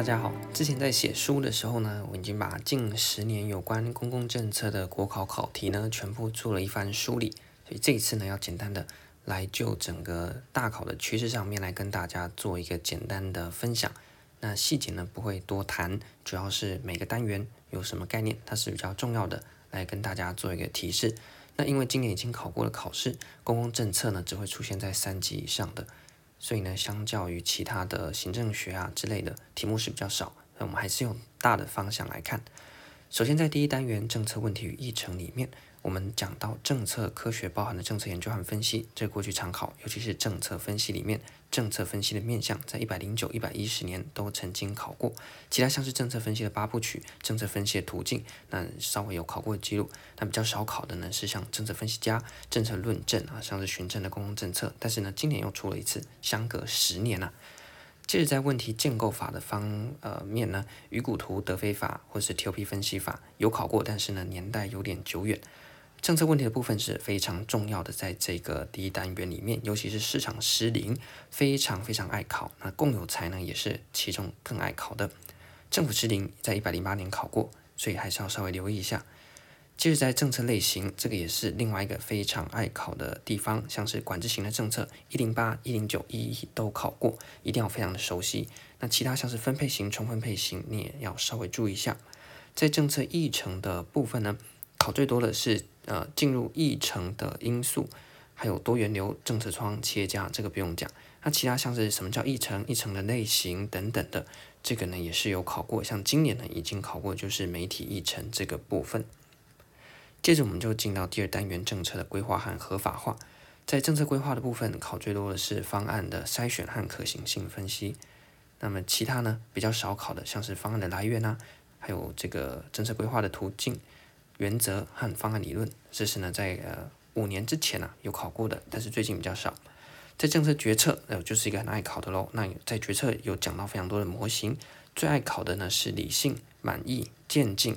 大家好，之前在写书的时候呢，我已经把近十年有关公共政策的国考考题呢，全部做了一番梳理。所以这一次呢，要简单的来就整个大考的趋势上面来跟大家做一个简单的分享。那细节呢，不会多谈，主要是每个单元有什么概念，它是比较重要的，来跟大家做一个提示。那因为今年已经考过了考试，公共政策呢，只会出现在三级以上的。所以呢，相较于其他的行政学啊之类的题目是比较少，那我们还是用大的方向来看。首先，在第一单元政策问题与议程里面。我们讲到政策科学包含的政策研究和分析，这过去常考，尤其是政策分析里面，政策分析的面向，在一百零九、一百一十年都曾经考过。其他像是政策分析的八部曲、政策分析的途径，那稍微有考过的记录。那比较少考的呢，是像政策分析家、政策论证啊，像是循证的公共政策。但是呢，今年又出了一次，相隔十年了、啊。接着在问题建构法的方呃面呢，鱼骨图、德菲法或是 TOP 分析法有考过，但是呢，年代有点久远。政策问题的部分是非常重要的，在这个第一单元里面，尤其是市场失灵，非常非常爱考。那共有财呢，也是其中更爱考的。政府失灵在一百零八年考过，所以还是要稍微留意一下。接着在政策类型，这个也是另外一个非常爱考的地方，像是管制型的政策，一零八、一零九、一一都考过，一定要非常的熟悉。那其他像是分配型、重分配型，你也要稍微注意一下。在政策议程的部分呢，考最多的是。呃，进入议程的因素，还有多元流、政策窗、企业家，这个不用讲。那其他像是什么叫议程、议程的类型等等的，这个呢也是有考过。像今年呢已经考过，就是媒体议程这个部分。接着我们就进到第二单元政策的规划和合法化。在政策规划的部分，考最多的是方案的筛选和可行性分析。那么其他呢比较少考的，像是方案的来源啊，还有这个政策规划的途径。原则和方案理论，这是呢在呃五年之前呢、啊、有考过的，但是最近比较少。在政策决策，呃就是一个很爱考的喽。那在决策有讲到非常多的模型，最爱考的呢是理性、满意、渐进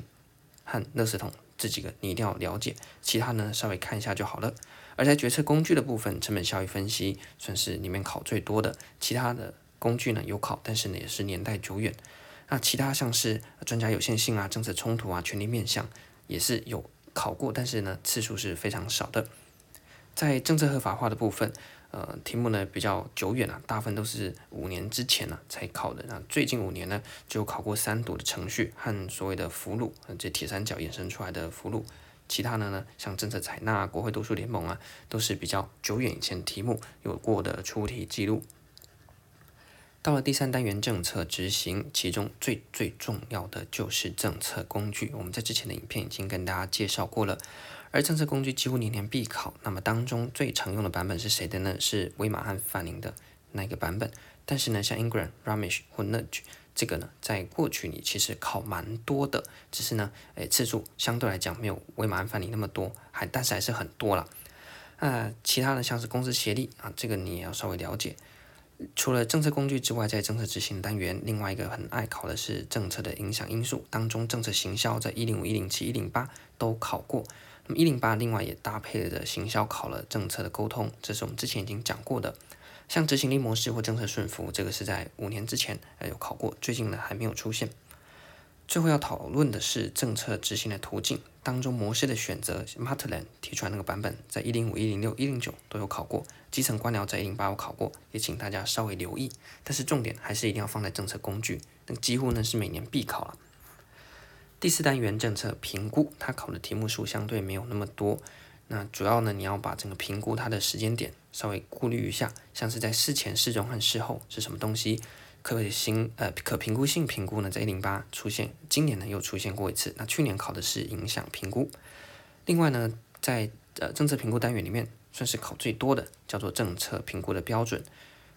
和垃圾桶这几个，你一定要了解。其他呢稍微看一下就好了。而在决策工具的部分，成本效益分析算是里面考最多的。其他的工具呢有考，但是呢也是年代久远。那其他像是专家有限性啊、政策冲突啊、权力面向。也是有考过，但是呢次数是非常少的。在政策合法化的部分，呃，题目呢比较久远了，大部分都是五年之前呢才考的。那最近五年呢就考过三读的程序和所谓的俘虏，这铁三角衍生出来的俘虏。其他的呢，像政策采纳、国会多数联盟啊，都是比较久远以前题目有过的出题记录。到了第三单元政策执行，其中最最重要的就是政策工具。我们在之前的影片已经跟大家介绍过了。而政策工具几乎年年必考，那么当中最常用的版本是谁的呢？是威马汉范宁的那个版本。但是呢，像 Ingram、Ramish 或 Nudge 这个呢，在过去你其实考蛮多的，只是呢，诶次数相对来讲没有威马汉范宁那么多，还但是还是很多了。呃，其他的像是公司协力啊，这个你也要稍微了解。除了政策工具之外，在政策执行单元，另外一个很爱考的是政策的影响因素当中，政策行销在一零五、一零七、一零八都考过。那么一零八另外也搭配着行销考了政策的沟通，这是我们之前已经讲过的。像执行力模式或政策顺服，这个是在五年之前呃有考过，最近呢还没有出现。最后要讨论的是政策执行的途径当中模式的选择。Maitland 提出来那个版本，在一零五、一零六、一零九都有考过。基层官僚在一零八有考过，也请大家稍微留意。但是重点还是一定要放在政策工具，那几乎呢是每年必考了。第四单元政策评估，它考的题目数相对没有那么多。那主要呢，你要把整个评估它的时间点稍微顾虑一下，像是在事前、事中和事后是什么东西。可行呃可评估性评估呢，在一零八出现，今年呢又出现过一次。那去年考的是影响评估。另外呢，在呃政策评估单元里面，算是考最多的，叫做政策评估的标准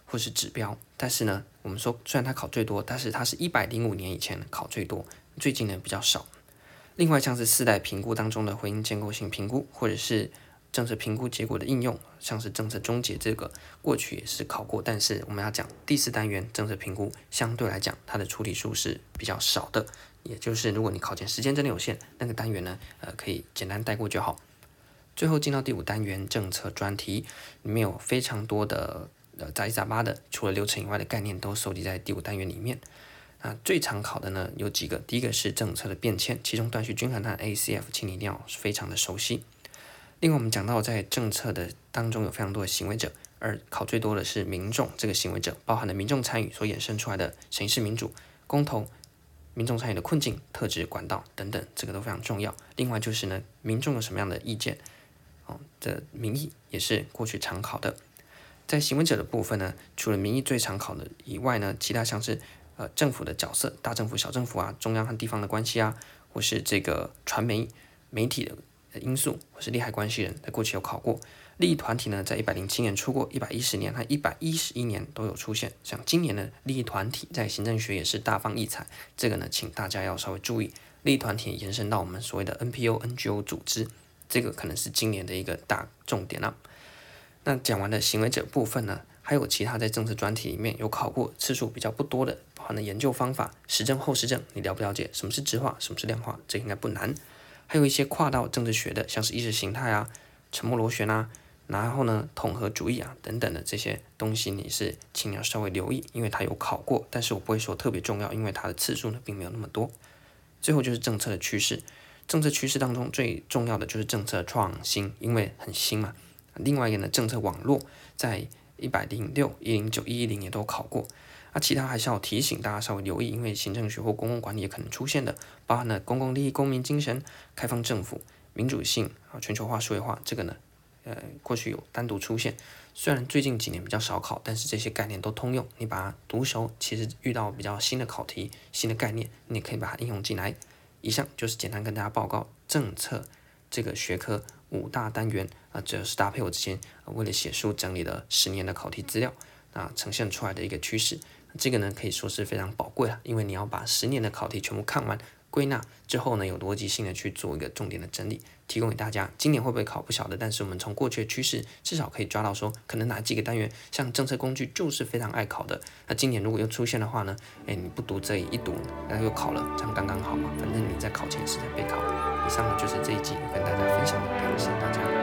或是指标。但是呢，我们说虽然它考最多，但是它是一百零五年以前考最多，最近呢比较少。另外像是四代评估当中的婚姻建构性评估，或者是。政策评估结果的应用，像是政策终结这个，过去也是考过，但是我们要讲第四单元政策评估，相对来讲它的出题数是比较少的，也就是如果你考前时间真的有限，那个单元呢，呃，可以简单带过就好。最后进到第五单元政策专题，里面有非常多的呃杂七杂八的，除了流程以外的概念都收集在第五单元里面。啊，最常考的呢有几个，第一个是政策的变迁，其中断续均衡和 ACF，请你一定要非常的熟悉。另外，我们讲到在政策的当中有非常多的行为者，而考最多的是民众这个行为者，包含了民众参与所衍生出来的形式民主、公投、民众参与的困境、特质管道等等，这个都非常重要。另外就是呢，民众有什么样的意见，哦的民意也是过去常考的。在行为者的部分呢，除了民意最常考的以外呢，其他像是呃政府的角色、大政府、小政府啊、中央和地方的关系啊，或是这个传媒媒体的。因素或是利害关系人，在过去有考过。利益团体呢，在一百零七年出过，一百一十年和一百一十一年都有出现。像今年的利益团体在行政学也是大放异彩，这个呢，请大家要稍微注意。利益团体延伸到我们所谓的 NPO、NGO 组织，这个可能是今年的一个大重点了。那讲完了行为者部分呢，还有其他在政策专题里面有考过次数比较不多的，包含了研究方法、实证后实证，你了不了解什么是质化，什么是量化？这应该不难。还有一些跨到政治学的，像是意识形态啊、沉默螺旋啊，然后呢统合主义啊等等的这些东西，你是请你要稍微留意，因为它有考过，但是我不会说特别重要，因为它的次数呢并没有那么多。最后就是政策的趋势，政策趋势当中最重要的就是政策创新，因为很新嘛。另外一个呢，政策网络在一百零六、一零九、一一零也都考过。那其他还是要提醒大家稍微留意，因为行政学或公共管理也可能出现的，包含了公共利益、公民精神、开放政府、民主性啊、全球化、数位化，这个呢，呃，过去有单独出现，虽然最近几年比较少考，但是这些概念都通用，你把它读熟，其实遇到比较新的考题、新的概念，你可以把它应用进来。以上就是简单跟大家报告政策这个学科五大单元啊，这是搭配我之前为了写书整理的十年的考题资料啊，呈现出来的一个趋势。这个呢可以说是非常宝贵了，因为你要把十年的考题全部看完、归纳之后呢，有逻辑性的去做一个重点的整理，提供给大家。今年会不会考不晓得，但是我们从过去的趋势，至少可以抓到说，可能哪几个单元像政策工具就是非常爱考的。那今年如果又出现的话呢，哎，你不读这，一读然后又考了，这样刚刚好嘛。反正你在考前是在备考。以上呢就是这一集跟大家分享的，感谢大家。